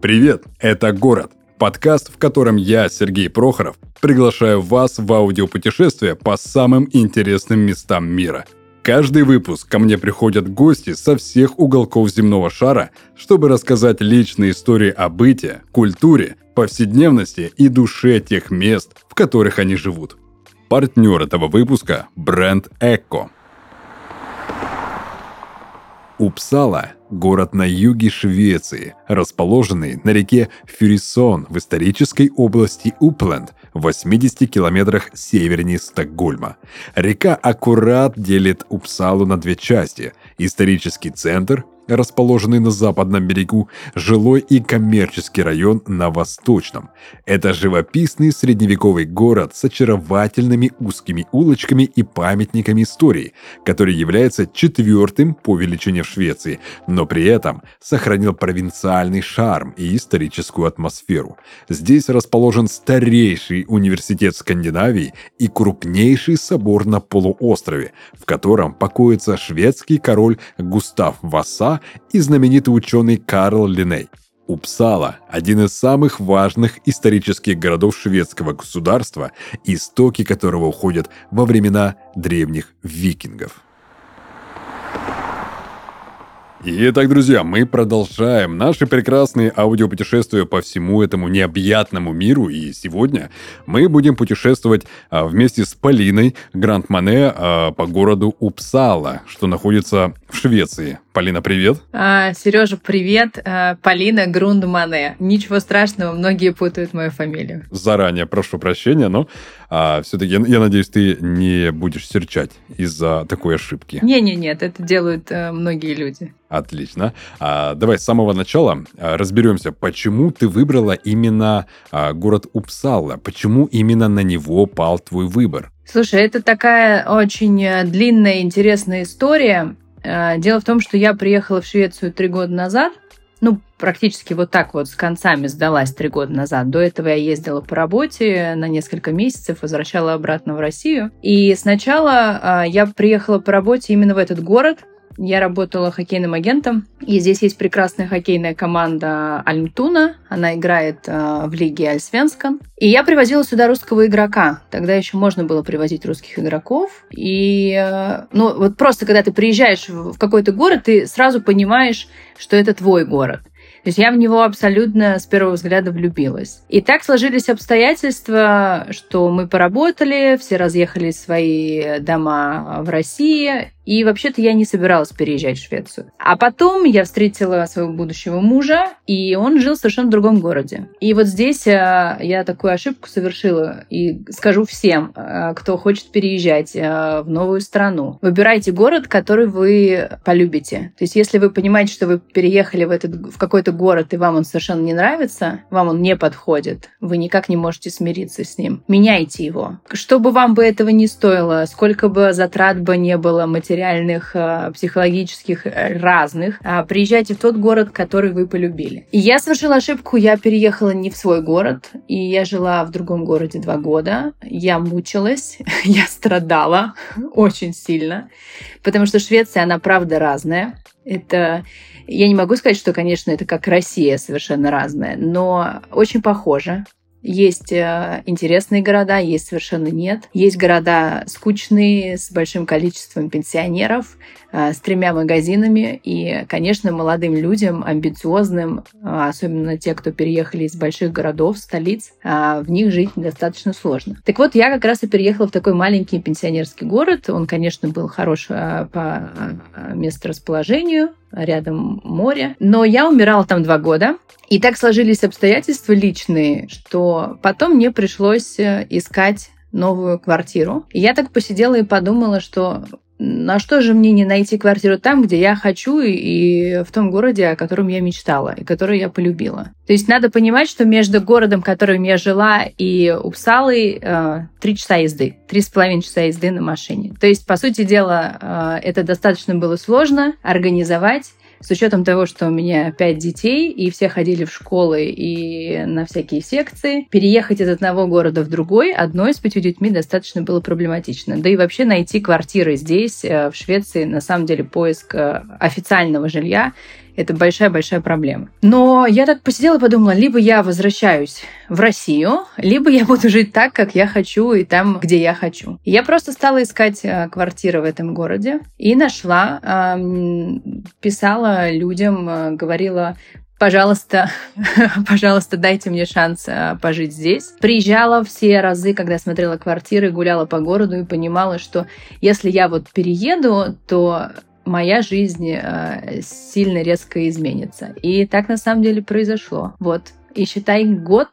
Привет, это «Город» – подкаст, в котором я, Сергей Прохоров, приглашаю вас в аудиопутешествие по самым интересным местам мира. Каждый выпуск ко мне приходят гости со всех уголков земного шара, чтобы рассказать личные истории о быте, культуре, повседневности и душе тех мест, в которых они живут. Партнер этого выпуска – бренд «Эко». Упсала – город на юге Швеции, расположенный на реке Фюрисон в исторической области Упленд, в 80 километрах севернее Стокгольма. Река аккурат делит Упсалу на две части – исторический центр – расположенный на западном берегу, жилой и коммерческий район на восточном. Это живописный средневековый город с очаровательными узкими улочками и памятниками истории, который является четвертым по величине в Швеции, но при этом сохранил провинциальный шарм и историческую атмосферу. Здесь расположен старейший университет Скандинавии и крупнейший собор на полуострове, в котором покоится шведский король Густав Васа и знаменитый ученый Карл Линней. Упсала – один из самых важных исторических городов шведского государства, истоки которого уходят во времена древних викингов. Итак, друзья, мы продолжаем наши прекрасные аудиопутешествия по всему этому необъятному миру. И сегодня мы будем путешествовать а, вместе с Полиной Гранд-Мане а, по городу Упсала, что находится в Швеции. Полина, привет. А, Сережа, привет. А, Полина Грундмане. Ничего страшного, многие путают мою фамилию. Заранее прошу прощения, но а, все-таки я, я надеюсь, ты не будешь серчать из-за такой ошибки. Не-не-нет, это делают а, многие люди. Отлично. А, давай с самого начала а, разберемся, почему ты выбрала именно а, город Упсала, почему именно на него пал твой выбор. Слушай, это такая очень э, длинная, интересная история. Э, дело в том, что я приехала в Швецию три года назад, ну, практически вот так вот с концами сдалась три года назад. До этого я ездила по работе на несколько месяцев, возвращала обратно в Россию. И сначала э, я приехала по работе именно в этот город, я работала хоккейным агентом, и здесь есть прекрасная хоккейная команда Альмтуна. Она играет э, в лиге Альсвенскан. И я привозила сюда русского игрока. Тогда еще можно было привозить русских игроков. И, э, ну, вот просто когда ты приезжаешь в какой-то город, ты сразу понимаешь, что это твой город. То есть я в него абсолютно с первого взгляда влюбилась. И так сложились обстоятельства, что мы поработали, все разъехали свои дома в России, и вообще-то я не собиралась переезжать в Швецию. А потом я встретила своего будущего мужа, и он жил в совершенно другом городе. И вот здесь э, я такую ошибку совершила. И скажу всем, э, кто хочет переезжать э, в новую страну. Выбирайте город, который вы полюбите. То есть если вы понимаете, что вы переехали в, этот, в какой-то город, и вам он совершенно не нравится, вам он не подходит, вы никак не можете смириться с ним, меняйте его. Что бы вам бы этого не стоило, сколько бы затрат бы не было материальных, материальных, э, психологических, э, разных, а, приезжайте в тот город, который вы полюбили. И я совершила ошибку, я переехала не в свой город, и я жила в другом городе два года. Я мучилась, я страдала очень сильно, потому что Швеция, она правда разная. Это я не могу сказать, что, конечно, это как Россия совершенно разная, но очень похоже. Есть э, интересные города, есть совершенно нет. Есть города скучные, с большим количеством пенсионеров, с тремя магазинами. И, конечно, молодым людям, амбициозным, э, особенно те, кто переехали из больших городов, столиц, в них жить достаточно сложно. Так вот, я как раз и переехала в такой маленький пенсионерский город. Он, конечно, был хорош по месторасположению, рядом море. Но я умирала там два года. И так сложились обстоятельства личные, что потом мне пришлось э, искать новую квартиру. И я так посидела и подумала, что на что же мне не найти квартиру там, где я хочу, и в том городе, о котором я мечтала, и который я полюбила. То есть надо понимать, что между городом, в котором я жила, и Упсалой э, три часа езды, три с половиной часа езды на машине. То есть, по сути дела, э, это достаточно было сложно организовать, с учетом того, что у меня пять детей, и все ходили в школы и на всякие секции, переехать из одного города в другой одной с пятью детьми достаточно было проблематично. Да и вообще найти квартиры здесь, э, в Швеции, на самом деле поиск э, официального жилья Это большая-большая проблема. Но я так посидела и подумала, либо я возвращаюсь в Россию, либо я буду жить так, как я хочу, и там, где я хочу. Я просто стала искать э, квартиры в этом городе и нашла, писала людям, э, говорила, пожалуйста, пожалуйста, дайте мне шанс пожить здесь. Приезжала все разы, когда смотрела квартиры, гуляла по городу и понимала, что если я вот перееду, то моя жизнь э, сильно резко изменится. И так на самом деле произошло. Вот. И считай, год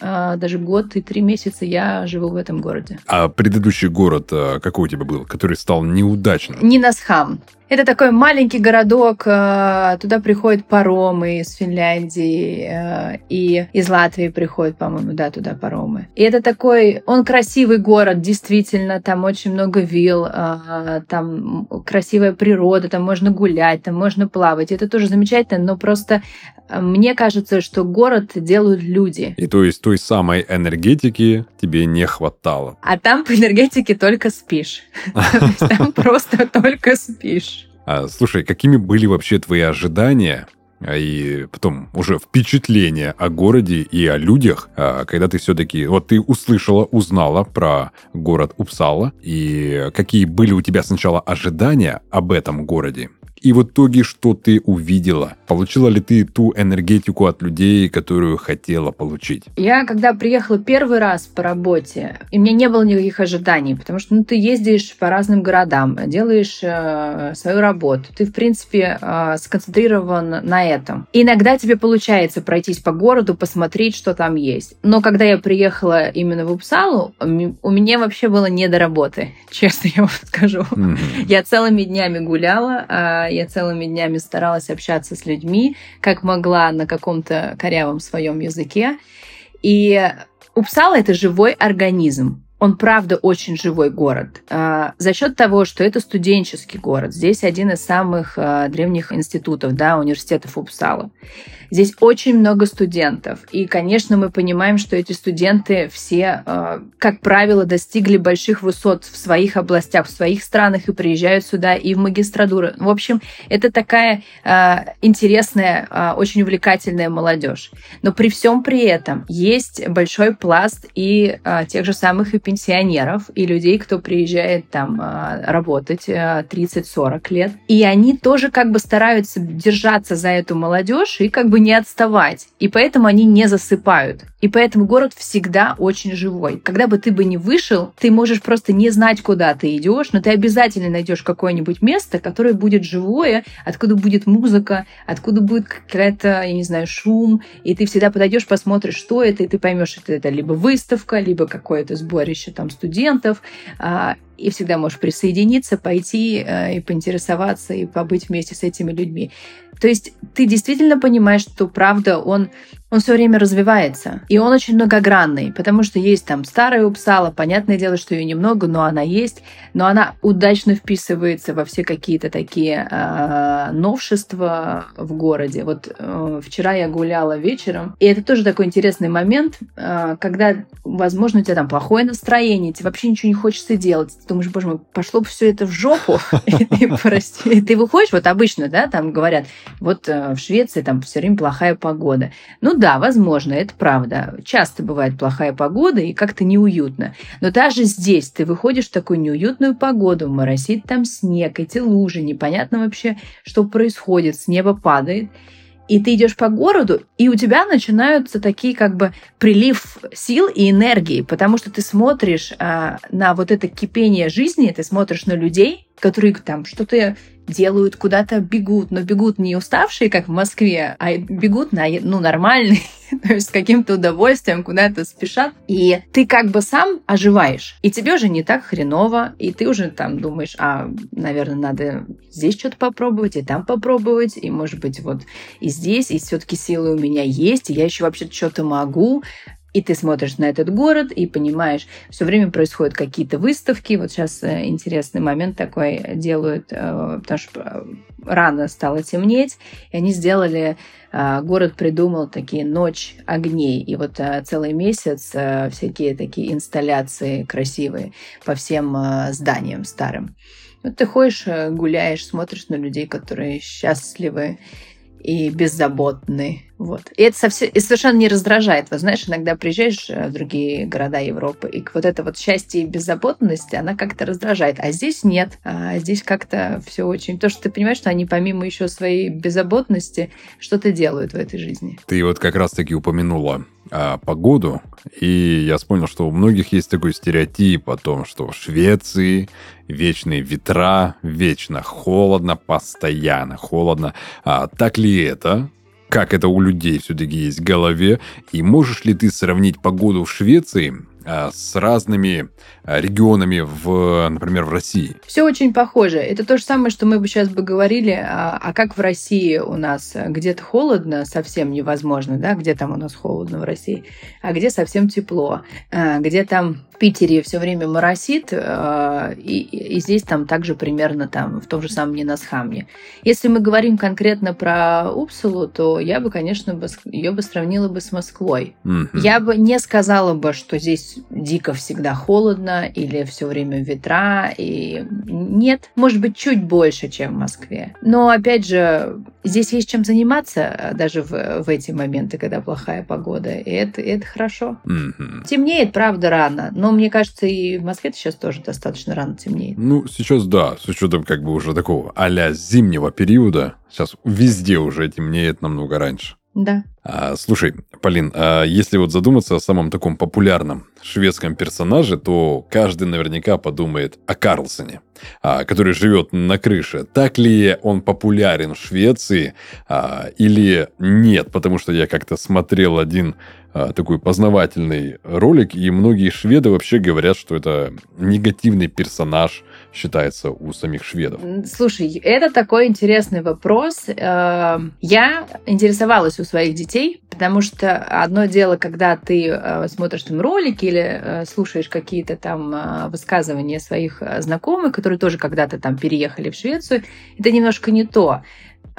даже год и три месяца я живу в этом городе. А предыдущий город какой у тебя был, который стал неудачным? Нинасхам. Это такой маленький городок, э, туда приходят паромы из Финляндии, э, и из Латвии приходят, по-моему, да, туда паромы. И это такой, он красивый город, действительно, там очень много вилл, э, там красивая природа, там можно гулять, там можно плавать. Это тоже замечательно, но просто мне кажется, что город делают люди. И то есть той самой энергетики тебе не хватало. А там по энергетике только спишь. Там просто только спишь. А, слушай, какими были вообще твои ожидания а, и потом уже впечатления о городе и о людях, а, когда ты все-таки, вот ты услышала, узнала про город Упсала, и какие были у тебя сначала ожидания об этом городе, и в итоге, что ты увидела? Получила ли ты ту энергетику от людей, которую хотела получить? Я, когда приехала первый раз по работе, и у меня не было никаких ожиданий, потому что ну, ты ездишь по разным городам, делаешь э, свою работу, ты, в принципе, э, сконцентрирован на этом. И иногда тебе получается пройтись по городу, посмотреть, что там есть. Но когда я приехала именно в Упсалу, у меня вообще было не до работы, честно я вам скажу. Mm-hmm. Я целыми днями гуляла, а я целыми днями старалась общаться с людьми, как могла на каком-то корявом своем языке. И Упсала — это живой организм он правда очень живой город. А, за счет того, что это студенческий город, здесь один из самых а, древних институтов, да, университетов Упсала. Здесь очень много студентов. И, конечно, мы понимаем, что эти студенты все, а, как правило, достигли больших высот в своих областях, в своих странах и приезжают сюда и в магистратуру. В общем, это такая интересная, очень увлекательная молодежь. Но при всем при этом есть большой пласт и тех же самых пенсионеров и людей, кто приезжает там а, работать 30-40 а, лет. И они тоже как бы стараются держаться за эту молодежь и как бы не отставать. И поэтому они не засыпают. И поэтому город всегда очень живой. Когда бы ты бы не вышел, ты можешь просто не знать, куда ты идешь, но ты обязательно найдешь какое-нибудь место, которое будет живое, откуда будет музыка, откуда будет какая-то, я не знаю, шум, и ты всегда подойдешь, посмотришь, что это, и ты поймешь, что это либо выставка, либо какое-то сборище там студентов, а, и всегда можешь присоединиться, пойти э, и поинтересоваться, и побыть вместе с этими людьми. То есть ты действительно понимаешь, что правда он он все время развивается. И он очень многогранный, потому что есть там старая Упсала, понятное дело, что ее немного, но она есть, но она удачно вписывается во все какие-то такие э, новшества в городе. Вот э, вчера я гуляла вечером, и это тоже такой интересный момент, э, когда, возможно, у тебя там плохое настроение, тебе вообще ничего не хочется делать. Ты думаешь, боже мой, пошло бы все это в жопу, прости. Ты выходишь, вот обычно, да, там говорят, вот э, в Швеции там все время плохая погода. Ну да, возможно, это правда. Часто бывает плохая погода и как-то неуютно. Но даже здесь ты выходишь в такую неуютную погоду, моросит там снег, эти лужи, непонятно вообще, что происходит, с неба падает. И ты идешь по городу, и у тебя начинаются такие как бы прилив сил и энергии, потому что ты смотришь а, на вот это кипение жизни, ты смотришь на людей, которые там что-то делают, куда-то бегут, но бегут не уставшие, как в Москве, а бегут на, ну, нормальный, то есть с каким-то удовольствием куда-то спешат. И ты как бы сам оживаешь. И тебе уже не так хреново, и ты уже там думаешь, а, наверное, надо здесь что-то попробовать, и там попробовать, и, может быть, вот и здесь, и все-таки силы у меня есть, и я еще вообще что-то могу, и ты смотришь на этот город и понимаешь, все время происходят какие-то выставки. Вот сейчас э, интересный момент такой делают, э, потому что э, рано стало темнеть, и они сделали, город придумал такие ночь огней. И вот целый месяц всякие такие инсталляции красивые по всем зданиям старым. Вот ты ходишь, гуляешь, смотришь на людей, которые счастливы, и беззаботны. Вот. И это совсем, и совершенно не раздражает. Вот знаешь, иногда приезжаешь э, в другие города Европы, и вот это вот счастье и беззаботность, она как-то раздражает. А здесь нет. А здесь как-то все очень... То, что ты понимаешь, что они помимо еще своей беззаботности что-то делают в этой жизни. Ты вот как раз-таки упомянула а, погоду, и я вспомнил, что у многих есть такой стереотип о том, что в Швеции вечные ветра, вечно холодно, постоянно холодно. А так ли это? как это у людей все-таки есть в голове, и можешь ли ты сравнить погоду в Швеции с разными а, регионами, в, например, в России? Все очень похоже. Это то же самое, что мы бы сейчас бы говорили, а, а как в России у нас где-то холодно, совсем невозможно, да, где там у нас холодно в России, а где совсем тепло, где там Питере все время моросит, э, и, и здесь там также примерно там в том же самом Ненасхамне. Если мы говорим конкретно про Упсалу, то я бы, конечно, бы, ее бы сравнила бы с Москвой. Mm-hmm. Я бы не сказала бы, что здесь дико всегда холодно или все время ветра. И... Нет, может быть, чуть больше, чем в Москве. Но, опять же, здесь есть чем заниматься э, даже в, в эти моменты, когда плохая погода. И это, это хорошо. Mm-hmm. Темнеет, правда, рано, но мне кажется, и в Москве сейчас тоже достаточно рано темнеет. Ну, сейчас да, с учетом как бы уже такого а зимнего периода. Сейчас везде уже темнеет намного раньше. Да. А, слушай, Полин, а если вот задуматься о самом таком популярном шведском персонаже, то каждый наверняка подумает о Карлсоне, а, который живет на крыше. Так ли он популярен в Швеции а, или нет? Потому что я как-то смотрел один такой познавательный ролик, и многие шведы вообще говорят, что это негативный персонаж считается у самих шведов. Слушай, это такой интересный вопрос. Э, я интересовалась у своих детей, потому что одно дело, когда ты э, смотришь там ролики или э, слушаешь какие-то там высказывания своих знакомых, которые тоже когда-то там переехали в Швецию, это немножко не то.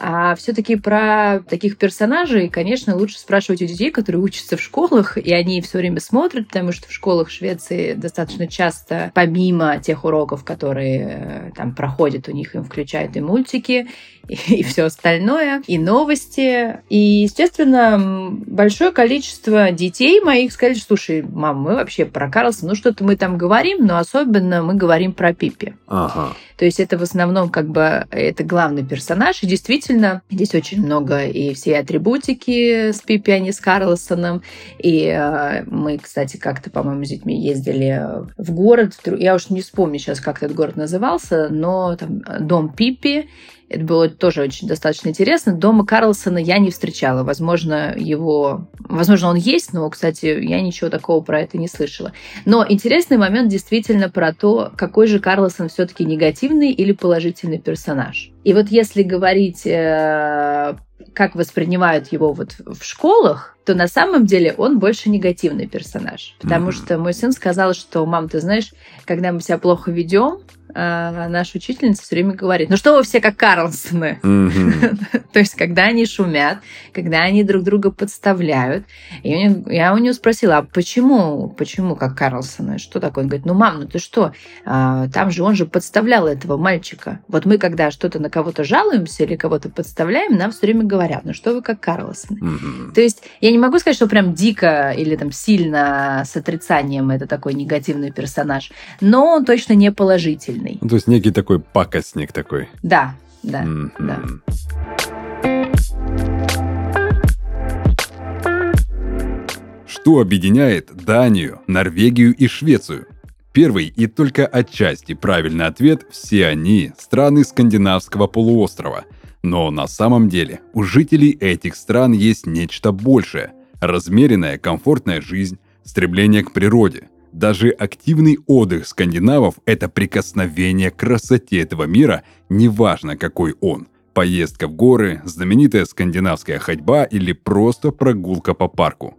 А все-таки про таких персонажей, конечно, лучше спрашивать у детей, которые учатся в школах, и они все время смотрят, потому что в школах Швеции достаточно часто, помимо тех уроков, которые э, там проходят у них, им включают и мультики, и, все остальное, и новости. И, естественно, большое количество детей моих сказали, слушай, мам, мы вообще про Карлсона, ну что-то мы там говорим, но особенно мы говорим про Пипи. Ага. То есть это в основном как бы это главный персонаж, и действительно здесь очень много и все атрибутики с Пипи, а не с Карлсоном. И э, мы, кстати, как-то, по-моему, с детьми ездили в город. Я уж не вспомню сейчас, как этот город назывался, но там дом Пипи, это было тоже очень достаточно интересно. Дома Карлсона я не встречала. Возможно, его... Возможно, он есть, но, кстати, я ничего такого про это не слышала. Но интересный момент действительно про то, какой же Карлсон все-таки негативный или положительный персонаж. И вот если говорить э, как воспринимают его вот в школах, то на самом деле он больше негативный персонаж. Потому mm-hmm. что мой сын сказал, что, мам, ты знаешь, когда мы себя плохо ведем, наша учительница все время говорит, ну что вы все как Карлсоны? То есть, когда они шумят, когда они друг друга подставляют. И я у нее спросила, а почему, почему как Карлсоны? Что такое? Он говорит, ну, мам, ну ты что? А, там же он же подставлял этого мальчика. Вот мы, когда что-то на кого-то жалуемся или кого-то подставляем, нам все время говорят, ну что вы как Карлсоны? То есть, я не могу сказать, что прям дико или там сильно с отрицанием это такой негативный персонаж, но он точно не положительный сильный. Ну, то есть некий такой пакостник такой. Да, да, mm-hmm. да. Что объединяет Данию, Норвегию и Швецию? Первый и только отчасти правильный ответ – все они – страны скандинавского полуострова. Но на самом деле у жителей этих стран есть нечто большее – размеренная комфортная жизнь, стремление к природе – даже активный отдых скандинавов – это прикосновение к красоте этого мира, неважно какой он. Поездка в горы, знаменитая скандинавская ходьба или просто прогулка по парку.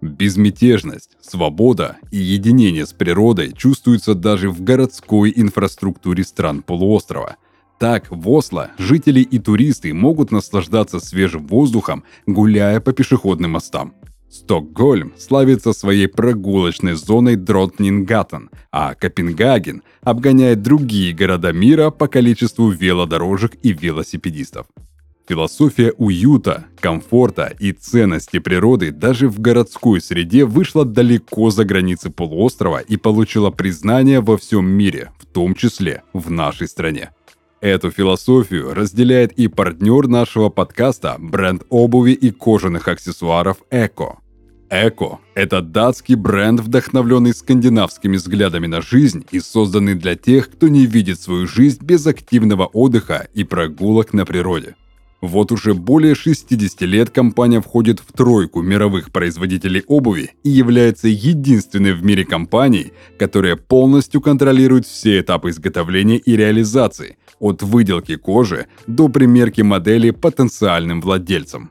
Безмятежность, свобода и единение с природой чувствуются даже в городской инфраструктуре стран полуострова. Так, в Осло жители и туристы могут наслаждаться свежим воздухом, гуляя по пешеходным мостам. Стокгольм славится своей прогулочной зоной Дротнингаттен, а Копенгаген обгоняет другие города мира по количеству велодорожек и велосипедистов. Философия уюта, комфорта и ценности природы даже в городской среде вышла далеко за границы полуострова и получила признание во всем мире, в том числе в нашей стране. Эту философию разделяет и партнер нашего подкаста, бренд обуви и кожаных аксессуаров «Эко». «Эко» — это датский бренд, вдохновленный скандинавскими взглядами на жизнь и созданный для тех, кто не видит свою жизнь без активного отдыха и прогулок на природе. Вот уже более 60 лет компания входит в тройку мировых производителей обуви и является единственной в мире компанией, которая полностью контролирует все этапы изготовления и реализации, от выделки кожи до примерки модели потенциальным владельцам.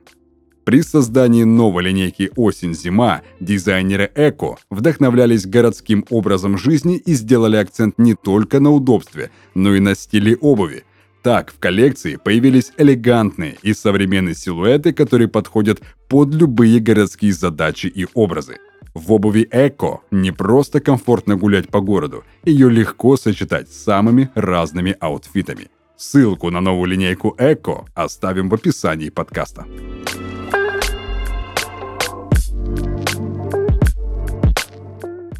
При создании новой линейки «Осень-зима» дизайнеры Эко вдохновлялись городским образом жизни и сделали акцент не только на удобстве, но и на стиле обуви. Так, в коллекции появились элегантные и современные силуэты, которые подходят под любые городские задачи и образы. В обуви Эко не просто комфортно гулять по городу, ее легко сочетать с самыми разными аутфитами. Ссылку на новую линейку Эко оставим в описании подкаста.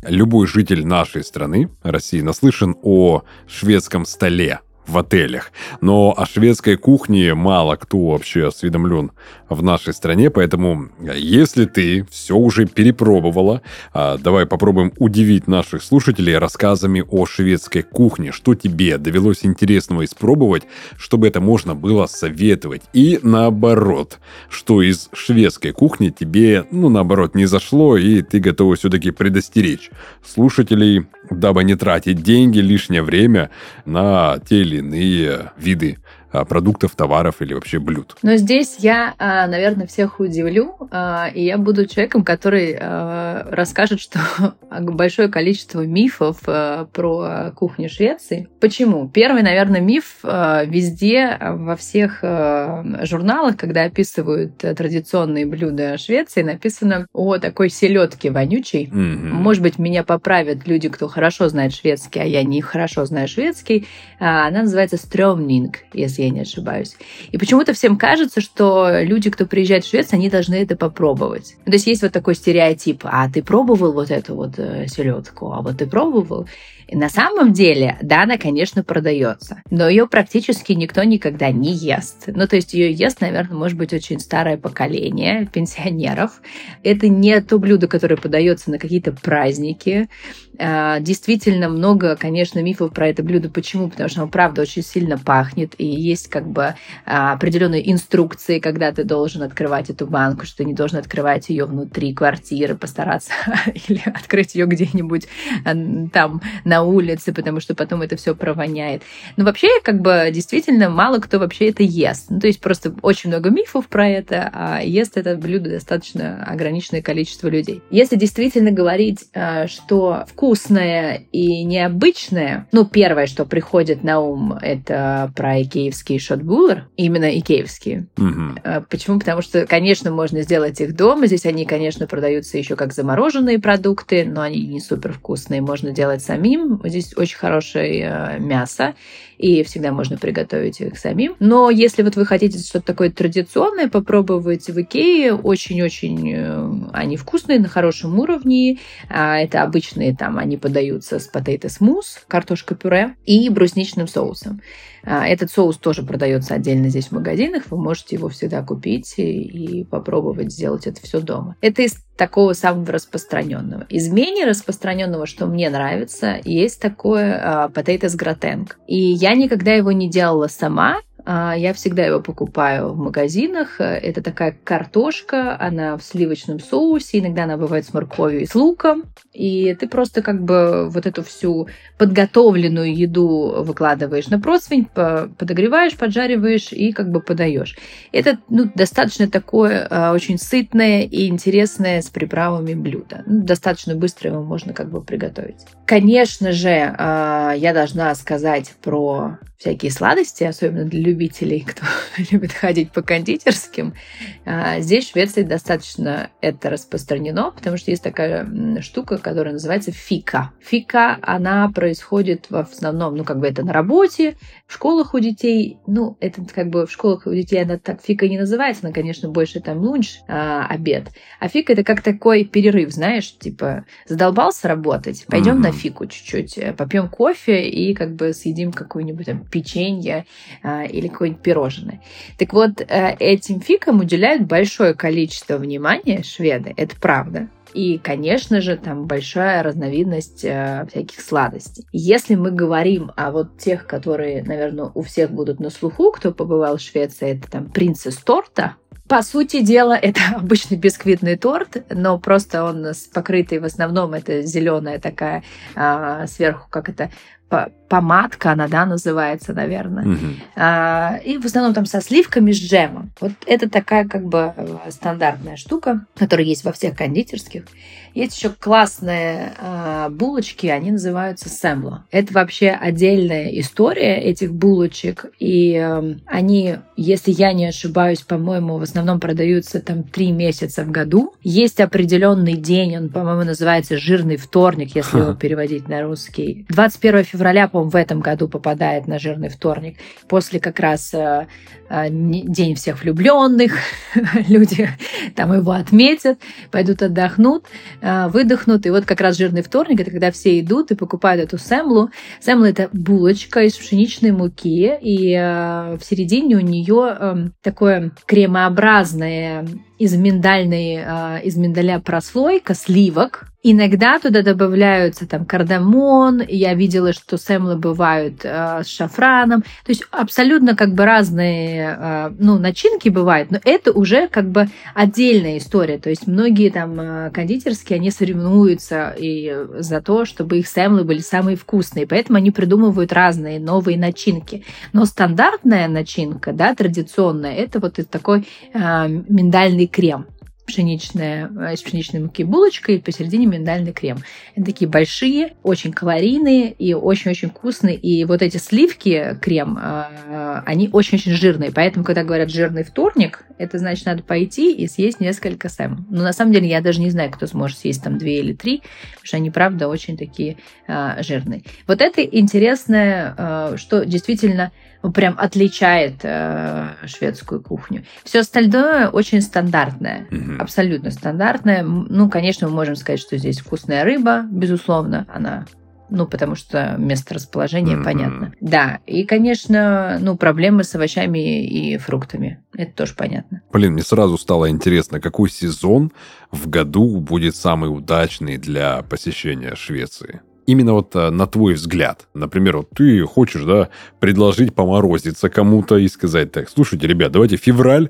Любой житель нашей страны, России, наслышан о шведском столе, в отелях. Но о шведской кухне мало кто вообще осведомлен в нашей стране, поэтому если ты все уже перепробовала, а, давай попробуем удивить наших слушателей рассказами о шведской кухне, что тебе довелось интересного испробовать, чтобы это можно было советовать. И наоборот, что из шведской кухни тебе, ну, наоборот, не зашло, и ты готова все-таки предостеречь слушателей, дабы не тратить деньги, лишнее время на те или иные виды продуктов, товаров или вообще блюд. Но здесь я, а, наверное, всех удивлю, а, и я буду человеком, который расскажет, что большое количество мифов про кухню Швеции. Почему? Первый, наверное, миф везде, во всех журналах, когда описывают традиционные блюда Швеции, написано о такой селедке вонючей. Mm-hmm. Может быть, меня поправят люди, кто хорошо знает шведский, а я не хорошо знаю шведский. Она называется стрёмнинг, если если я не ошибаюсь. И почему-то всем кажется, что люди, кто приезжает в Швецию, они должны это попробовать. То есть есть вот такой стереотип, а ты пробовал вот эту вот э, селедку, а вот ты пробовал. И на самом деле, да, она, конечно, продается, но ее практически никто никогда не ест. Ну, то есть ее ест, наверное, может быть, очень старое поколение пенсионеров. Это не то блюдо, которое подается на какие-то праздники. А, действительно много, конечно, мифов про это блюдо. Почему? Потому что оно, правда, очень сильно пахнет, и есть как бы а, определенные инструкции, когда ты должен открывать эту банку, что ты не должен открывать ее внутри квартиры, постараться или открыть ее где-нибудь там на улице, потому что потом это все провоняет. Но вообще, как бы, действительно, мало кто вообще это ест. Ну, то есть просто очень много мифов про это, а ест это блюдо достаточно ограниченное количество людей. Если действительно говорить, а, что вкус вкусное и необычное. Ну, первое, что приходит на ум, это про икеевский шотбуллер. Именно икеевские. Угу. Почему? Потому что, конечно, можно сделать их дома. Здесь они, конечно, продаются еще как замороженные продукты, но они не супер вкусные. Можно делать самим. Здесь очень хорошее э, мясо и всегда можно приготовить их самим. Но если вот вы хотите что-то такое традиционное попробовать в Икее, очень-очень э, они вкусные, на хорошем уровне. А, это обычные там, они подаются с potato smooth, картошка-пюре и брусничным соусом. А, этот соус тоже продается отдельно здесь в магазинах. Вы можете его всегда купить и попробовать сделать это все дома. Это из такого самого распространенного. Из менее распространенного, что мне нравится, есть такое potatoes gratin. И я никогда его не делала сама, я всегда его покупаю в магазинах. Это такая картошка, она в сливочном соусе, иногда она бывает с морковью и с луком. И ты просто как бы вот эту всю подготовленную еду выкладываешь на противень, подогреваешь, поджариваешь и как бы подаешь. Это ну, достаточно такое а, очень сытное и интересное с приправами блюдо. Ну, достаточно быстро его можно как бы приготовить. Конечно же, а, я должна сказать про всякие сладости, особенно для любителей, кто любит ходить по кондитерским. А, здесь в Швеции достаточно это распространено, потому что есть такая штука, которая называется фика. Фика, она происходит в основном, ну, как бы это на работе, в школах у детей. Ну, это как бы в школах у детей она так фика не называется, она, конечно, больше там lunch, а, обед. А фика это как такой перерыв, знаешь, типа задолбался работать, пойдем mm-hmm. на фику чуть-чуть, э, попьем кофе и как бы съедим какую-нибудь там печенье а, или какое-нибудь пирожное. Так вот, а, этим фикам уделяют большое количество внимания шведы, это правда. И, конечно же, там большая разновидность э, всяких сладостей. Если мы говорим о вот тех, которые, наверное, у всех будут на слуху, кто побывал в Швеции, это там принцесс торта, по сути дела, это обычный бисквитный торт, но просто он покрытый в основном это зеленая такая а, сверху, как это помадка, она, да, называется, наверное. Угу. А, и в основном там со сливками, с джемом. Вот это такая как бы э, стандартная штука, которая есть во всех кондитерских. Есть еще классные а, булочки, они называются сэмло. Это вообще отдельная история этих булочек, и а, они, если я не ошибаюсь, по-моему, в основном продаются там три месяца в году. Есть определенный день, он, по-моему, называется жирный вторник, если его переводить на русский. 21 февраля, по в этом году попадает на жирный вторник. После как раз э, э, День всех влюбленных, люди там его отметят, пойдут отдохнут, э, выдохнут. И вот как раз жирный вторник, это когда все идут и покупают эту семлу. Семла – это булочка из пшеничной муки, и в середине у нее эм, такое кремообразное из миндальной, из миндаля прослойка сливок, Иногда туда добавляются там кардамон, я видела, что сэмлы бывают э, с шафраном, то есть абсолютно как бы разные э, ну, начинки бывают, но это уже как бы отдельная история, то есть многие там кондитерские, они соревнуются и за то, чтобы их сэмлы были самые вкусные, поэтому они придумывают разные новые начинки, но стандартная начинка, да, традиционная, это вот такой э, миндальный крем пшеничная, э, из пшеничной муки булочка и посередине миндальный крем. Они такие большие, очень калорийные и очень-очень вкусные. И вот эти сливки, крем, э, они очень-очень жирные. Поэтому, когда говорят жирный вторник, это значит, надо пойти и съесть несколько сэм. Но на самом деле я даже не знаю, кто сможет съесть там две или три, потому что они, правда, очень такие э, жирные. Вот это интересное, что действительно прям отличает э, шведскую кухню. Все остальное очень стандартное, mm абсолютно стандартное. Ну, конечно, мы можем сказать, что здесь вкусная рыба, безусловно, она ну, потому что место расположения mm-hmm. понятно. Да, и, конечно, ну, проблемы с овощами и фруктами. Это тоже понятно. Блин, мне сразу стало интересно, какой сезон в году будет самый удачный для посещения Швеции? Именно вот э, на твой взгляд. Например, вот ты хочешь, да, предложить поморозиться кому-то и сказать так, слушайте, ребят, давайте февраль,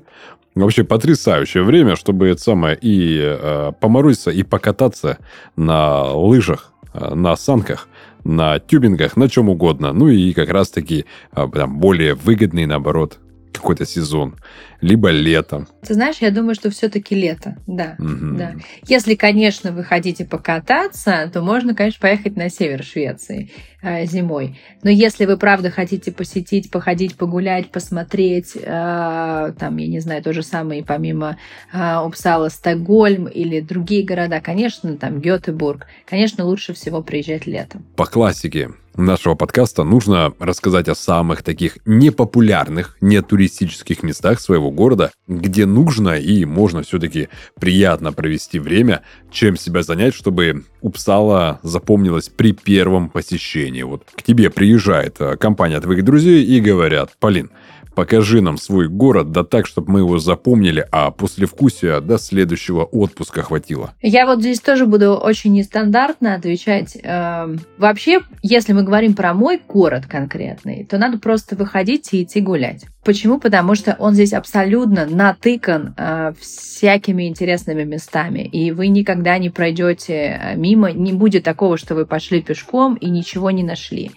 вообще потрясающее время, чтобы это самое и э, поморозиться, и покататься на лыжах, э, на санках, на тюбингах, на чем угодно. Ну и как раз-таки э, более выгодный, наоборот, какой-то сезон, либо летом. Ты знаешь, я думаю, что все-таки лето, да, угу. да. Если, конечно, вы хотите покататься, то можно, конечно, поехать на север Швеции э, зимой. Но если вы правда хотите посетить, походить, погулять, посмотреть, э, там, я не знаю, то же самое, помимо э, Упсала, Стокгольм или другие города, конечно, там Гетебург, конечно, лучше всего приезжать летом. По классике нашего подкаста нужно рассказать о самых таких непопулярных, не туристических местах своего города, где нужно и можно все-таки приятно провести время, чем себя занять, чтобы Упсала запомнилась при первом посещении. Вот к тебе приезжает э, компания твоих друзей и говорят, Полин, Покажи нам свой город, да так, чтобы мы его запомнили, а после вкусия до следующего отпуска хватило. Я вот здесь тоже буду очень нестандартно отвечать. Эм, вообще, если мы говорим про мой город конкретный, то надо просто выходить и идти гулять. Почему? Потому что он здесь абсолютно натыкан э, всякими интересными местами, и вы никогда не пройдете э, мимо, не будет такого, что вы пошли пешком и ничего не нашли.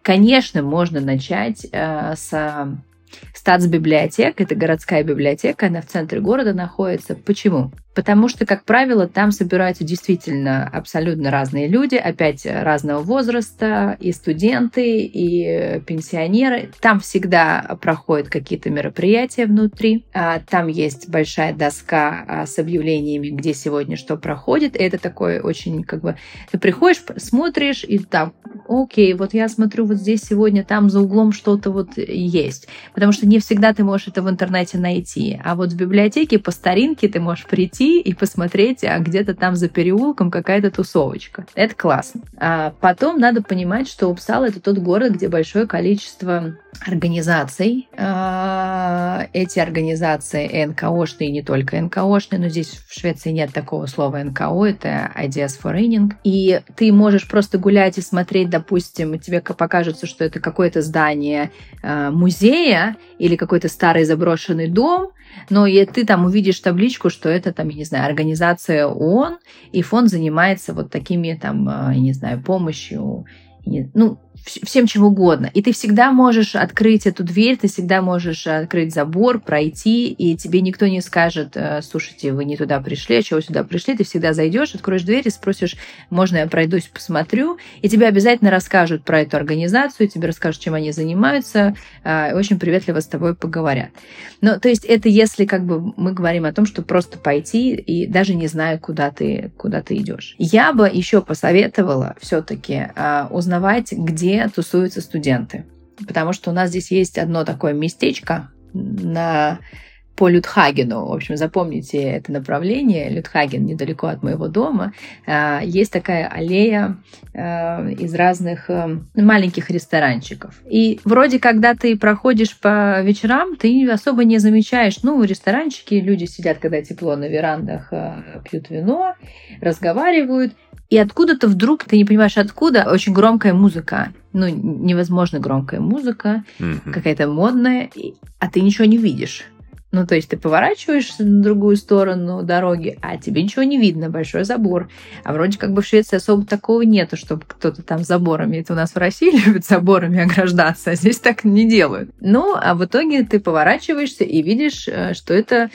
Конечно, можно начать э, с Статсбиблиотека, это городская библиотека, она в центре города находится. Почему? Потому что, как правило, там собираются действительно абсолютно разные люди, опять разного возраста, и студенты, и пенсионеры. Там всегда проходят какие-то мероприятия внутри. А там есть большая доска а, с объявлениями, где сегодня что проходит. И это такое очень как бы... Ты приходишь, смотришь, и там, окей, вот я смотрю, вот здесь сегодня там за углом что-то вот есть. Потому что не всегда ты можешь это в интернете найти. А вот в библиотеке по старинке ты можешь прийти и посмотреть, а где-то там за переулком какая-то тусовочка. Это классно. А потом надо понимать, что Упсала это тот город, где большое количество организаций. А, эти организации НКОшные, не только НКОшные, но здесь в Швеции нет такого слова НКО, это Ideas for Running. И ты можешь просто гулять и смотреть, допустим, тебе покажется, что это какое-то здание а, музея или какой-то старый заброшенный дом, но и ты там увидишь табличку, что это там, я не знаю, организация ООН, и фонд занимается вот такими там, а, я не знаю, помощью ну, всем чем угодно. И ты всегда можешь открыть эту дверь, ты всегда можешь открыть забор, пройти, и тебе никто не скажет, э, слушайте, вы не туда пришли, а чего сюда пришли. Ты всегда зайдешь, откроешь дверь и спросишь, можно я пройдусь, посмотрю, и тебе обязательно расскажут про эту организацию, тебе расскажут, чем они занимаются, э, очень приветливо с тобой поговорят. Но, то есть, это если как бы мы говорим о том, что просто пойти и даже не зная, куда ты, куда ты идешь. Я бы еще посоветовала все-таки э, узнавать, где где тусуются студенты. Потому что у нас здесь есть одно такое местечко на по Людхагену. В общем, запомните это направление. Людхаген недалеко от моего дома. А, есть такая аллея а, из разных а, маленьких ресторанчиков. И вроде, когда ты проходишь по вечерам, ты особо не замечаешь, ну, ресторанчики, люди сидят, когда тепло на верандах, пьют вино, разговаривают. И откуда-то вдруг, ты не понимаешь откуда, очень громкая музыка. Ну, невозможно громкая музыка, mm-hmm. какая-то модная, а ты ничего не видишь. Ну, то есть ты поворачиваешься на другую сторону дороги, а тебе ничего не видно, большой забор. А вроде как бы в Швеции особо такого нету, чтобы кто-то там заборами. Это у нас в России любят заборами ограждаться, а здесь так не делают. Ну, а в итоге ты поворачиваешься и видишь, э, что это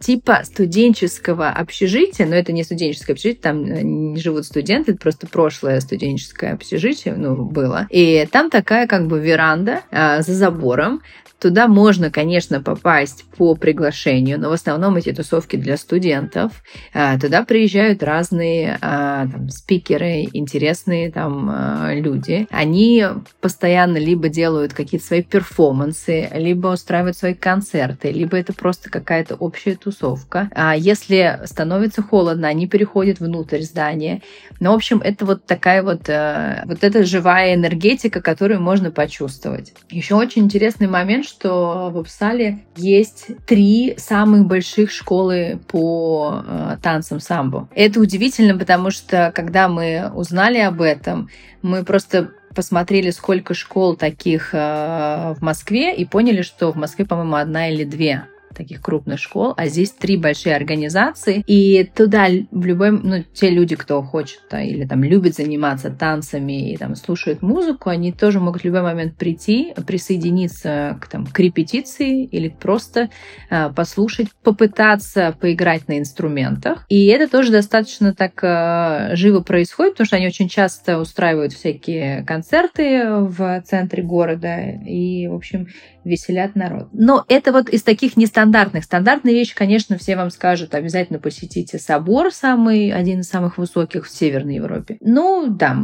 типа студенческого общежития, но это не студенческое общежитие, там э, не живут студенты, это просто прошлое студенческое общежитие, ну, было. И там такая как бы веранда а, за забором, Туда можно, конечно, попасть по приглашению, но в основном эти тусовки для студентов. А, туда приезжают разные а, там, спикеры, интересные там а, люди. Они постоянно либо делают какие-то свои перформансы, либо устраивают свои концерты, либо это просто какая-то общая тусовка. А если становится холодно, они переходят внутрь здания. Ну, в общем, это вот такая вот, вот эта живая энергетика, которую можно почувствовать. Еще очень интересный момент, что в Упсале есть три самых больших школы по э, танцам самбо. Это удивительно, потому что когда мы узнали об этом, мы просто посмотрели, сколько школ таких э, в Москве, и поняли, что в Москве, по-моему, одна или две таких крупных школ, а здесь три большие организации, и туда в любой, ну, те люди, кто хочет да, или там любит заниматься танцами и там слушают музыку, они тоже могут в любой момент прийти, присоединиться к, там, к репетиции или просто э, послушать, попытаться поиграть на инструментах. И это тоже достаточно так э, живо происходит, потому что они очень часто устраивают всякие концерты в центре города и, в общем, веселят народ. Но это вот из таких нестандартных. Стандартные вещи, конечно, все вам скажут, обязательно посетите собор, самый, один из самых высоких в Северной Европе. Ну, да,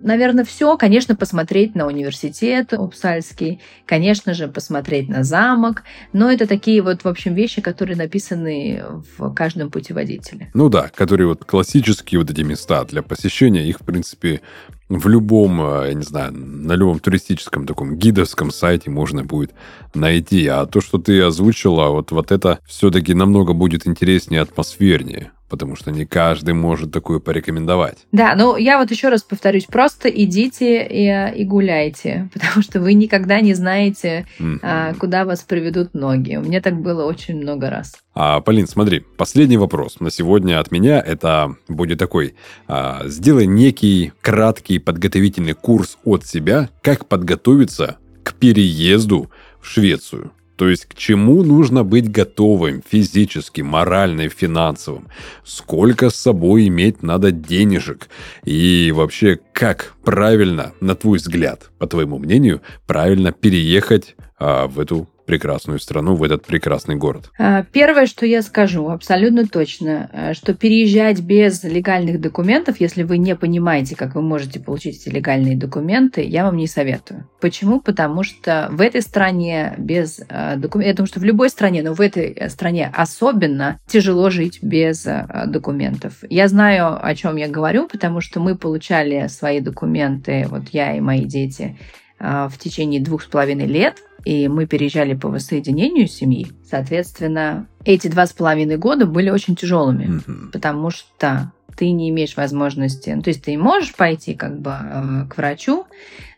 наверное, все. Конечно, посмотреть на университет Упсальский, конечно же, посмотреть на замок. Но это такие вот, в общем, вещи, которые написаны в каждом путеводителе. Ну да, которые вот классические вот эти места для посещения, их, в принципе, в любом, э, я не знаю, на любом туристическом таком гидовском сайте можно будет найти. А то, что ты озвучила, вот, вот это все-таки намного будет интереснее, атмосфернее потому что не каждый может такое порекомендовать. Да, ну я вот еще раз повторюсь, просто идите и, и гуляйте, потому что вы никогда не знаете, mm-hmm. а, куда вас приведут ноги. У меня так было очень много раз. А, Полин, смотри, последний вопрос на сегодня от меня. Это будет такой. А, сделай некий краткий подготовительный курс от себя, как подготовиться к переезду в Швецию. То есть к чему нужно быть готовым физически, морально и финансовым? Сколько с собой иметь надо денежек? И вообще, как правильно, на твой взгляд, по твоему мнению, правильно переехать а, в эту прекрасную страну, в этот прекрасный город? А, первое, что я скажу, абсолютно точно, э, что переезжать без легальных документов, если вы не понимаете, как вы можете получить эти легальные документы, я вам не советую. Почему? Потому что в этой стране без э, документов, я думаю, что в любой стране, но в этой стране особенно тяжело жить без документов. Я знаю, о чем я говорю, потому что мы получали свои документы, вот я и мои дети, в течение двух с половиной лет и мы переезжали по воссоединению семьи. Соответственно, эти два с половиной года были очень тяжелыми, mm-hmm. потому что ты не имеешь возможности, ну, то есть ты можешь пойти как бы э, к врачу,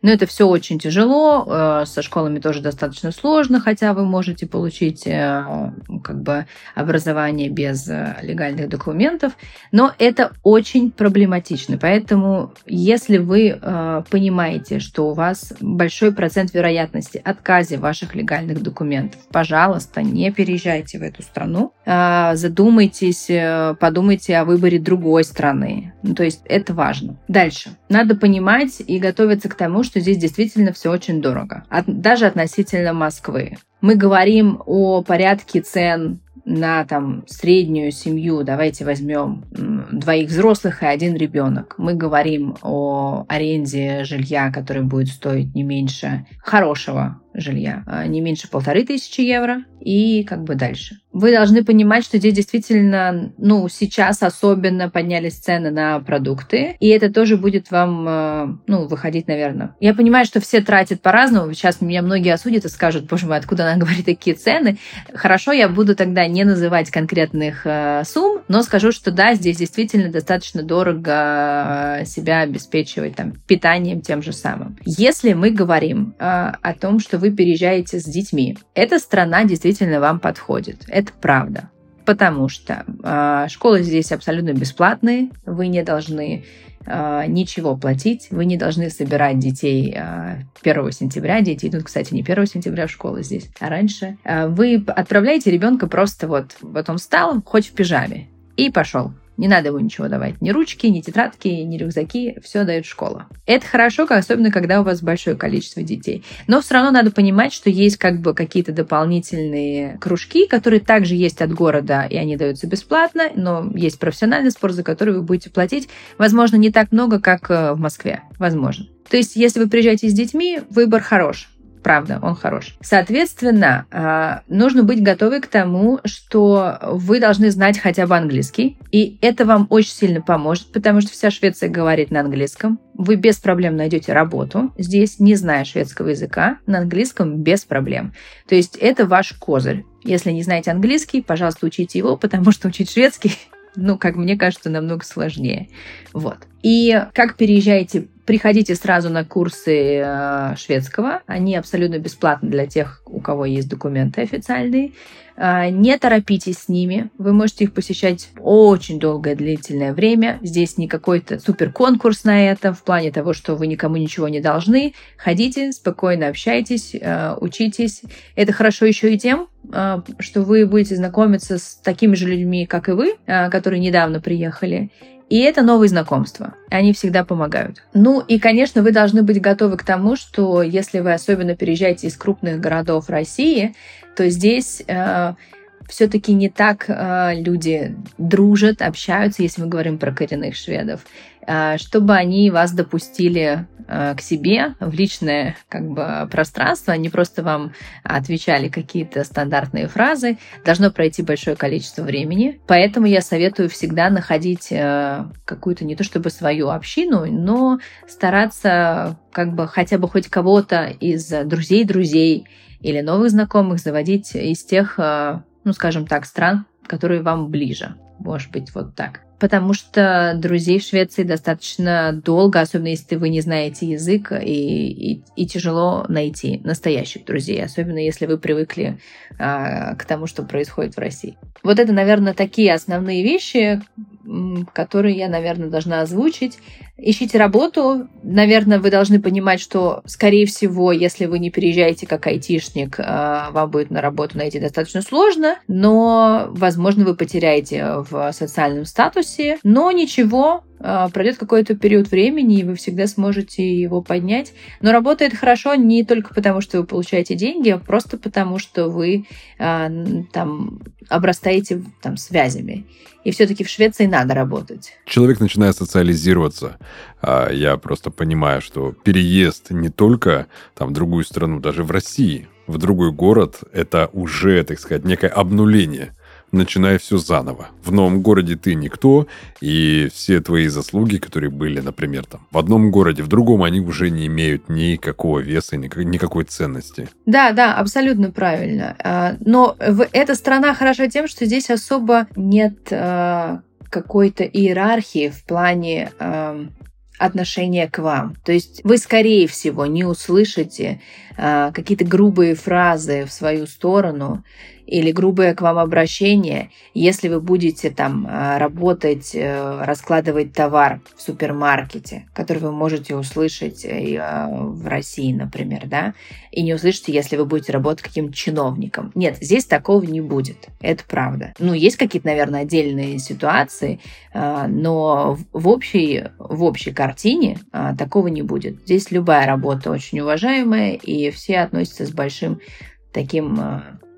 но это все очень тяжело, э, со школами тоже достаточно сложно, хотя вы можете получить э, как бы образование без э, легальных документов, но это очень проблематично. Поэтому, если вы понимаете, что у вас большой процент вероятности отказа ваших легальных документов, пожалуйста, не переезжайте в эту страну, задумайтесь, подумайте о выборе другой страны. Ну, то есть это важно. Дальше. Надо понимать и готовиться к тому, что здесь действительно все очень дорого, от, даже относительно Москвы. Мы говорим о порядке цен на там среднюю семью, давайте возьмем двоих взрослых и один ребенок. Мы говорим о аренде жилья, которое будет стоить не меньше хорошего жилья, а не меньше полторы тысячи евро и как бы дальше. Вы должны понимать, что здесь действительно, ну, сейчас особенно поднялись цены на продукты, и это тоже будет вам, э, ну, выходить, наверное. Я понимаю, что все тратят по-разному. Сейчас меня многие осудят и скажут, боже мой, откуда она говорит такие цены. Хорошо, я буду тогда не называть конкретных э, сумм, но скажу, что да, здесь действительно достаточно дорого себя обеспечивать там питанием тем же самым. Если мы говорим о том, что вы переезжаете с детьми, эта страна действительно вам подходит. Это правда. Потому что э, школы здесь абсолютно бесплатные, вы не должны э, ничего платить, вы не должны собирать детей э, 1 сентября. Дети идут, кстати, не 1 сентября в школу здесь, а раньше. Э, вы отправляете ребенка просто вот, вот он встал, хоть в пижаме, и пошел. Не надо ему ничего давать. Ни ручки, ни тетрадки, ни рюкзаки. Все дает школа. Это хорошо, особенно когда у вас большое количество детей. Но все равно надо понимать, что есть как бы какие-то дополнительные кружки, которые также есть от города, и они даются бесплатно, но есть профессиональный спорт, за который вы будете платить, возможно, не так много, как э, в Москве. Возможно. То есть, если вы приезжаете с детьми, выбор хорош правда, он хорош. Соответственно, а, нужно быть готовы к тому, что вы должны знать хотя бы английский, и это вам очень сильно поможет, потому что вся Швеция говорит на английском. Вы без проблем найдете работу здесь, не зная шведского языка, на английском без проблем. То есть это ваш козырь. Если не знаете английский, пожалуйста, учите его, потому что учить шведский ну, как мне кажется, намного сложнее. Вот. И как переезжаете Приходите сразу на курсы э, шведского. Они абсолютно бесплатны для тех, у кого есть документы официальные. Э, не торопитесь с ними. Вы можете их посещать очень долгое длительное время. Здесь не какой-то супер конкурс на это в плане того, что вы никому ничего не должны. Ходите, спокойно общайтесь, э, учитесь. Это хорошо еще и тем, что вы будете знакомиться с такими же людьми, как и вы, которые недавно приехали, и это новые знакомства. Они всегда помогают. Ну и, конечно, вы должны быть готовы к тому, что если вы особенно переезжаете из крупных городов России, то здесь э, все-таки не так э, люди дружат, общаются, если мы говорим про коренных шведов, э, чтобы они вас допустили э, к себе в личное как бы, пространство, они просто вам отвечали какие-то стандартные фразы, должно пройти большое количество времени. Поэтому я советую всегда находить э, какую-то не то чтобы свою общину, но стараться как бы хотя бы хоть кого-то из друзей друзей или новых знакомых заводить из тех э, ну, скажем так, стран, которые вам ближе. Может быть, вот так. Потому что друзей в Швеции достаточно долго, особенно если вы не знаете язык, и, и, и тяжело найти настоящих друзей, особенно если вы привыкли а, к тому, что происходит в России. Вот это, наверное, такие основные вещи, которые я, наверное, должна озвучить. Ищите работу. Наверное, вы должны понимать, что, скорее всего, если вы не переезжаете как айтишник, а, вам будет на работу найти достаточно сложно, но, возможно, вы потеряете в социальном статусе. Но ничего, а, пройдет какой-то период времени, и вы всегда сможете его поднять. Но работает хорошо не только потому, что вы получаете деньги, а просто потому, что вы а, там обрастаете там, связями. И все-таки в Швеции надо работать. Человек начинает социализироваться. А я просто понимаю, что переезд не только там, в другую страну, даже в России, в другой город, это уже, так сказать, некое обнуление начиная все заново. В новом городе ты никто, и все твои заслуги, которые были, например, там в одном городе, в другом, они уже не имеют никакого веса, никакой ценности. Да, да, абсолютно правильно. А, но эта страна хороша тем, что здесь особо нет а, какой-то иерархии в плане отношения к вам. То есть вы, скорее всего, не услышите э, какие-то грубые фразы в свою сторону или грубое к вам обращение, если вы будете там а, работать, э, раскладывать товар в супермаркете, который вы можете услышать э, а, в России, например, да, и не услышите, если вы будете работать каким-то чиновником. Нет, здесь такого не будет, это правда. Ну, есть какие-то, наверное, отдельные ситуации, а, но в общей, в общей картине такого не будет. Здесь любая работа очень уважаемая, и все относятся с большим таким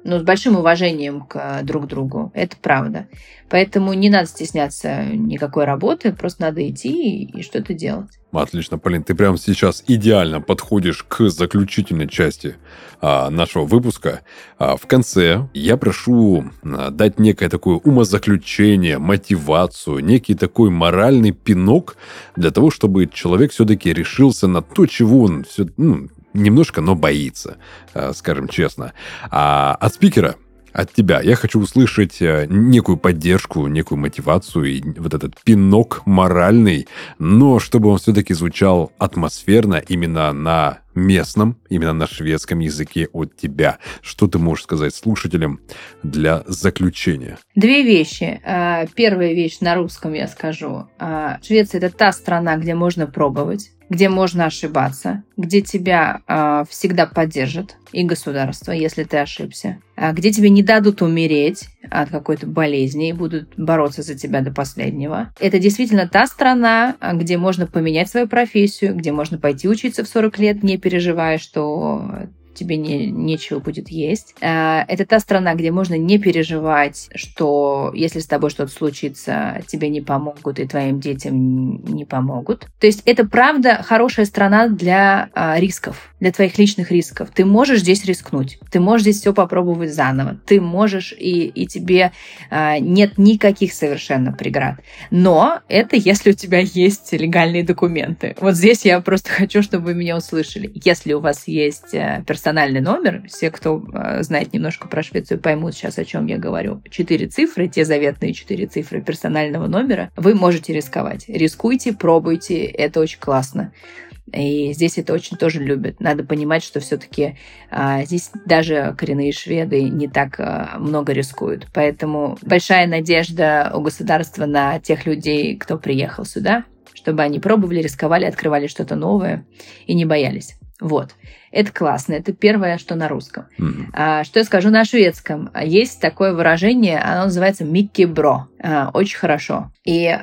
ну, с большим уважением к друг другу. Это правда. Поэтому не надо стесняться никакой работы, просто надо идти и, что-то делать. Отлично, Полин, ты прямо сейчас идеально подходишь к заключительной части а, нашего выпуска. А, в конце я прошу а, дать некое такое умозаключение, мотивацию, некий такой моральный пинок для того, чтобы человек все-таки решился на то, чего он все, ну, немножко, но боится, э, скажем честно. А от спикера от тебя. Я хочу услышать э, некую поддержку, некую мотивацию и вот этот пинок моральный, но чтобы он все-таки звучал атмосферно именно на местном, именно на шведском языке от тебя. Что ты можешь сказать слушателям для заключения? Две вещи. А, первая вещь на русском я скажу. А, Швеция – это та страна, где можно пробовать где можно ошибаться, где тебя э, всегда поддержат и государство, если ты ошибся, а где тебе не дадут умереть от какой-то болезни и будут бороться за тебя до последнего. Это действительно та страна, где можно поменять свою профессию, где можно пойти учиться в 40 лет, не переживая, что тебе не, нечего будет есть. Э, это та страна, где можно не переживать, что если с тобой что-то случится, тебе не помогут и твоим детям не помогут. То есть это правда хорошая страна для а, рисков, для твоих личных рисков. Ты можешь здесь рискнуть, ты можешь здесь все попробовать заново, ты можешь и, и тебе а, нет никаких совершенно преград. Но это если у тебя есть легальные документы. Вот здесь я просто хочу, чтобы вы меня услышали. Если у вас есть э, персональный номер. Все, кто э, знает немножко про Швецию, поймут сейчас, о чем я говорю. Четыре цифры, те заветные четыре цифры персонального номера. Вы можете рисковать. Рискуйте, пробуйте, это очень классно. И здесь это очень тоже любят. Надо понимать, что все-таки а, здесь даже коренные шведы не так а, много рискуют. Поэтому большая надежда у государства на тех людей, кто приехал сюда, чтобы они пробовали, рисковали, открывали что-то новое и не боялись. Вот. Это классно. Это первое, что на русском. Mm-hmm. А, что я скажу на шведском? Есть такое выражение, оно называется «микки бро». А, очень хорошо. И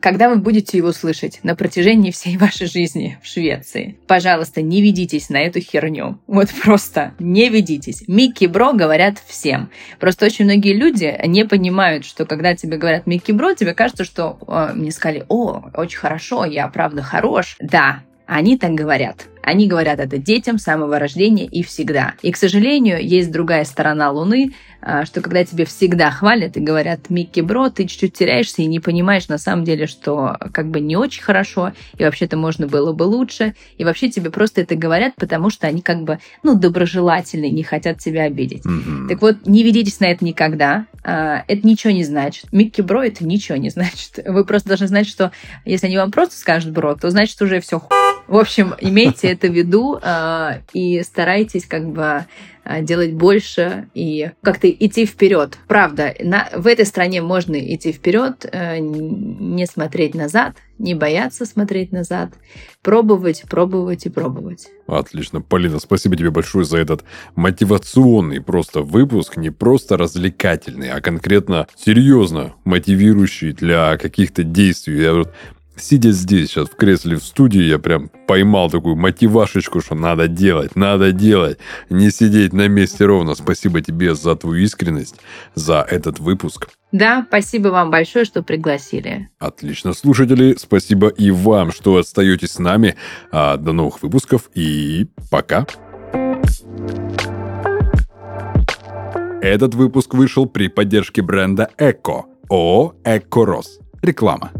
когда вы будете его слышать на протяжении всей вашей жизни в Швеции, пожалуйста, не ведитесь на эту херню. Вот просто не ведитесь. Микки Бро говорят всем. Просто очень многие люди не понимают, что когда тебе говорят Микки Бро, тебе кажется, что э, мне сказали, о, очень хорошо, я правда хорош. Да, они так говорят. Они говорят это детям с самого рождения и всегда. И, к сожалению, есть другая сторона Луны, а, что когда тебе всегда хвалят и говорят, Микки Бро, ты чуть-чуть теряешься и не понимаешь на самом деле, что как бы не очень хорошо, и вообще-то можно было бы лучше, и вообще тебе просто это говорят, потому что они как бы, ну, доброжелательные, не хотят тебя обидеть. Mm-hmm. Так вот, не ведитесь на это никогда, а, это ничего не значит. Микки Бро это ничего не значит. Вы просто должны знать, что если они вам просто скажут Бро, то значит уже все ху... В общем, имейте это в виду а, и старайтесь как бы а, делать больше и как-то идти вперед. Правда, на, в этой стране можно идти вперед, э, не смотреть назад, не бояться смотреть назад, пробовать, пробовать и пробовать. Отлично. Полина, спасибо тебе большое за этот мотивационный просто выпуск, не просто развлекательный, а конкретно серьезно мотивирующий для каких-то действий. Я вот сидя здесь сейчас в кресле в студии, я прям поймал такую мотивашечку, что надо делать, надо делать, не сидеть на месте ровно. Спасибо тебе за твою искренность, за этот выпуск. Да, спасибо вам большое, что пригласили. Отлично, слушатели, спасибо и вам, что остаетесь с нами. А, до новых выпусков и пока. Этот выпуск вышел при поддержке бренда Эко, ООО «Эко Рос». Реклама.